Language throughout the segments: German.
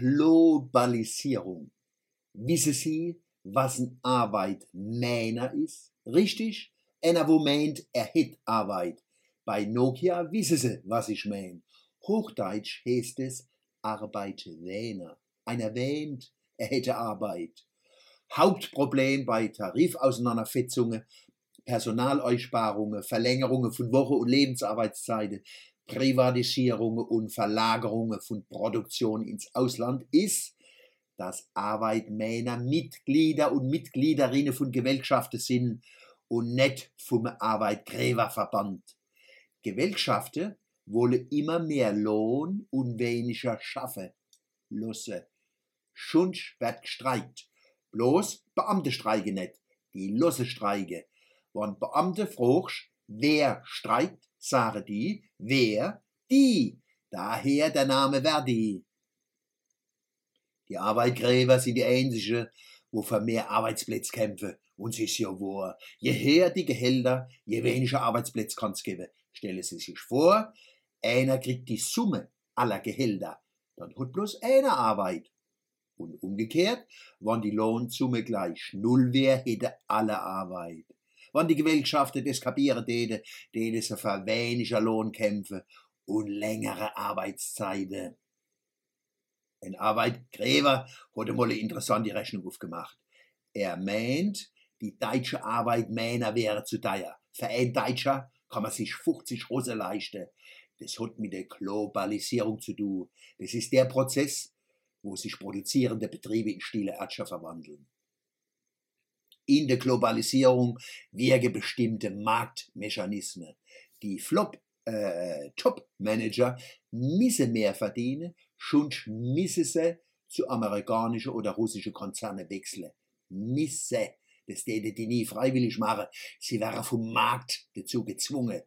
Globalisierung. Wissen Sie, was ein Arbeitmänner ist? Richtig? Einer, wo meint, er hätt Arbeit. Bei Nokia wissen Sie, was ich mein. Hochdeutsch heißt es Arbeitwähner. Einer wähnt, er hätte Arbeit. Hauptproblem bei Tarifauseinandersetzungen, Personaleinsparungen, Verlängerungen von Woche- und Lebensarbeitszeiten, Privatisierungen und Verlagerungen von Produktion ins Ausland ist, dass Arbeitnehmer Mitglieder und Mitgliederinnen von Gewerkschaften sind und nicht vom Arbeitgeberverband. Gewerkschaften wollen immer mehr Lohn und weniger schaffen lassen. Schon wird gestreikt. Bloß Beamte streiken nicht, die Losse streiken. Wenn Beamte fragst, wer streikt, sagen die, wer? Die. Daher der Name Verdi. Die Arbeitgeber sind die einzigen, wo für mehr Arbeitsplätze kämpfen. Und es ist ja wahr, je höher die Gehälter, je weniger Arbeitsplätze kann es geben. Stellen Sie sich vor, einer kriegt die Summe aller Gehälter, dann hat bloß einer Arbeit. Und umgekehrt, wenn die Lohnsumme gleich null wäre, hätte alle Arbeit. Wenn die Gewerkschaften das kapieren täten, täten sie für weniger Lohn kämpfen und längere Arbeitszeiten. Ein Arbeitgeber hat einmal eine interessante Rechnung aufgemacht. Er meint, die deutsche Arbeitmänner wäre zu teuer. Für ein Deutscher kann man sich 50 Rosse leisten. Das hat mit der Globalisierung zu tun. Das ist der Prozess, wo sich produzierende Betriebe in stille Ärsche verwandeln. In der Globalisierung wirken bestimmte Marktmechanismen. Die Flop äh, Top-Manager müssen mehr verdienen, schon müssen sie zu amerikanischen oder russischen Konzernen wechseln. Müssen. Das täte die nie freiwillig machen. Sie wären vom Markt dazu gezwungen.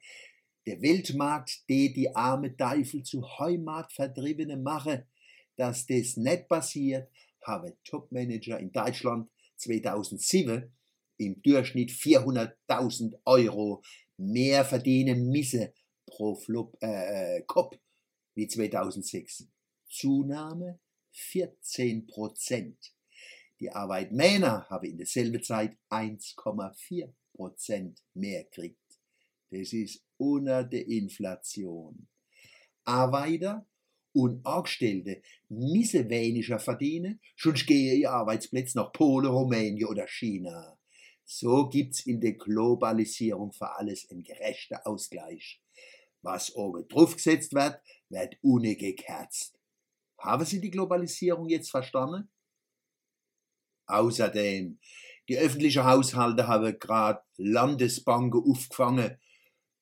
Der Weltmarkt, der die arme Teufel zu Heimatvertriebene mache, dass das nicht passiert, habe Topmanager in Deutschland 2007 im Durchschnitt 400.000 Euro mehr verdienen müssen pro Flop, äh, Kopf wie 2006. Zunahme 14 Prozent. Die Arbeitnehmer haben in derselben Zeit 1,4 Prozent mehr gekriegt. Das ist unter der Inflation. Arbeiter und Angestellte müssen weniger verdienen, sonst gehen ihr Arbeitsplätze nach Polen, Rumänien oder China. So gibt's in der Globalisierung für alles einen gerechten Ausgleich. Was oben draufgesetzt wird, wird ohne gekerzt. Haben Sie die Globalisierung jetzt verstanden? Außerdem, die öffentlichen Haushalte haben gerade Landesbanken aufgefangen,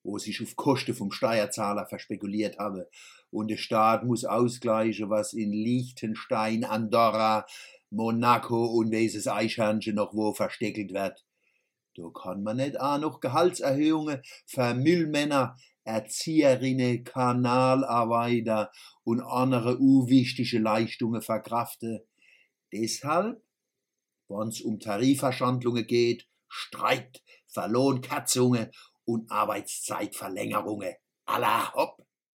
wo sich auf Kosten vom Steuerzahler verspekuliert haben. Und der Staat muss ausgleichen, was in Liechtenstein, Andorra, Monaco und welches Eichhörnchen noch wo versteckelt wird. Da kann man nicht auch noch Gehaltserhöhungen für Müllmänner, Erzieherinnen, Kanalarbeiter und andere unwichtige Leistungen verkraften. Deshalb, wenn's um Tarifverhandlungen geht, Streit, Verlohnkatzungen und Arbeitszeitverlängerungen. Allah hopp!